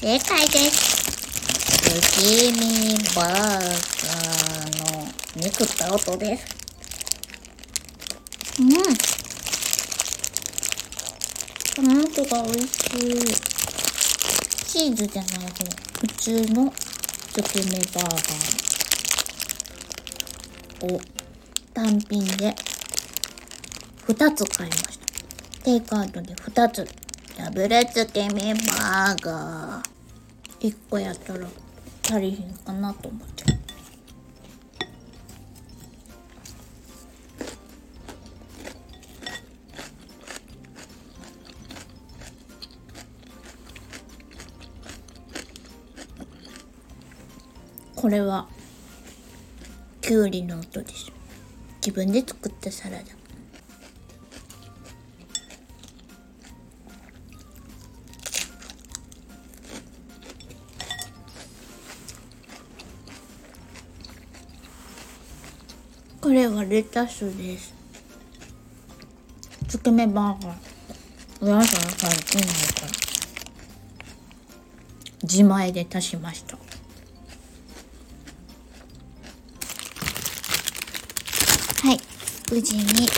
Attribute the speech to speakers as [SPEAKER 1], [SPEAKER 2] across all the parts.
[SPEAKER 1] 正解です。月見バーガーの肉った音です。うん。トマトが美味しい。チーズじゃない方、普通の月見バーガーを単品で2つ買いました。テイクアウトで2つ。ダブル月見バーガー。1個やったら足りひんかなと思って。これはきゅうりの音です自分で作ったサラダこれはレタスです。つけめバーガー。お野菜入ってないか。ら自前で足しました。はい。無事に2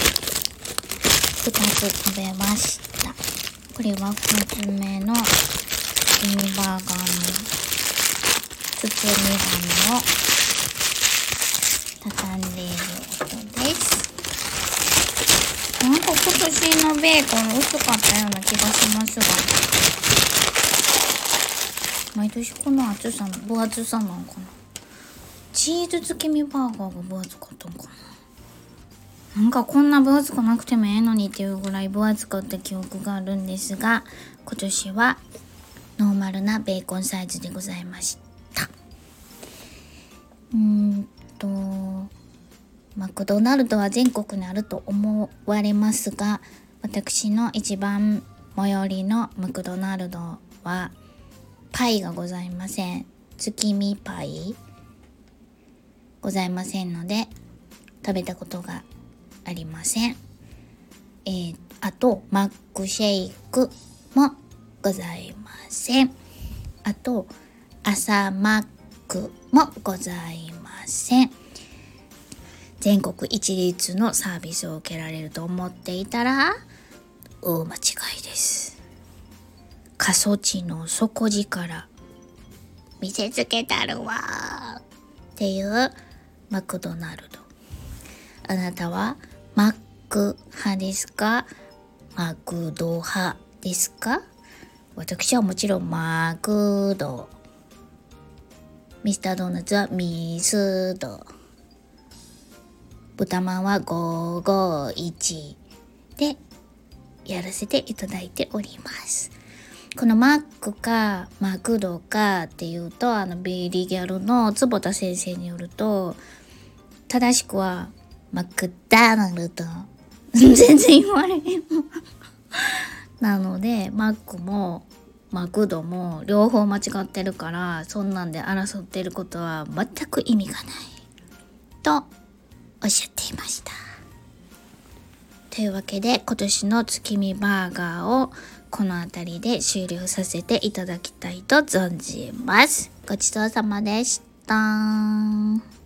[SPEAKER 1] つ食べました。これは2つ目のミニバーガーの包み紙を畳んでいる音ですなんか今年のベーコン薄かったような気がしますが毎年この厚さの分厚さなんかな。チーズ漬け身バーガーが分厚かったんかな。なんかこんな分厚くなくてもええのにっていうぐらい分厚かった記憶があるんですが今年はノーマルなベーコンサイズでございました。うーん。マクドナルドは全国にあると思われますが私の一番最寄りのマクドナルドはパイがございません月見パイございませんので食べたことがありません。えー、あとマックシェイクもございません。あと朝マックもございません。全国一律のサービスを受けられると思っていたら大間違いです。過疎地の底力見せつけたるわ。っていうマクドナルド。あなたはマック派ですか？マクド派ですか？私はもちろんマクド。ミスタードーナツはミスド。豚まんは551でやらせていただいております。このマックかマクドかっていうとあのビリーギャルの坪田先生によると正しくはマクダナルド。全然言われへんなのでマックもマクドも両方間違ってるからそんなんで争ってることは全く意味がない。とおっしゃってきました。というわけで今年の月見バーガーをこの辺りで終了させていただきたいと存じます。ごちそうさまでした。